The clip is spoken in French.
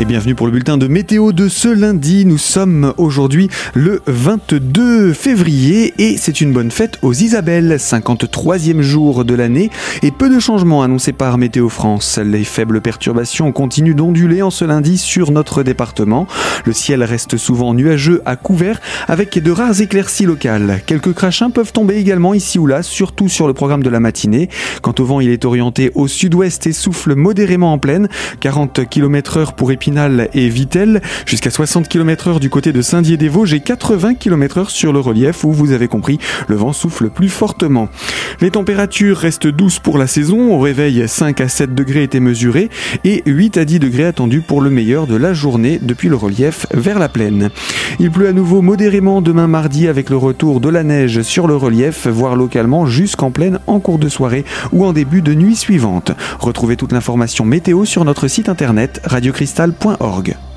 Et bienvenue pour le bulletin de météo de ce lundi. Nous sommes aujourd'hui le 22 février et c'est une bonne fête aux Isabelles, 53e jour de l'année et peu de changements annoncés par Météo France. Les faibles perturbations continuent d'onduler en ce lundi sur notre département. Le ciel reste souvent nuageux à couvert avec de rares éclaircies locales. Quelques crachins peuvent tomber également ici ou là, surtout sur le programme de la matinée. Quant au vent, il est orienté au sud-ouest et souffle modérément en pleine, 40 km heure pour Épinal et Vitel, jusqu'à 60 km heure du côté de Saint-Dié-des-Vosges et 80 km heure sur le relief où vous avez compris, le vent souffle plus fortement. Les températures restent douces pour la saison. Au réveil, 5 à 7 degrés étaient mesurés et 8 à 10 degrés attendus pour le meilleur de la journée depuis le relief vers la plaine. Il pleut à nouveau modérément demain mardi avec le retour de la neige sur le relief, voire localement jusqu'en plaine en cours de soirée ou en début de nuit suivante. Retrouvez toute l'information météo sur notre site internet radiocristal.org.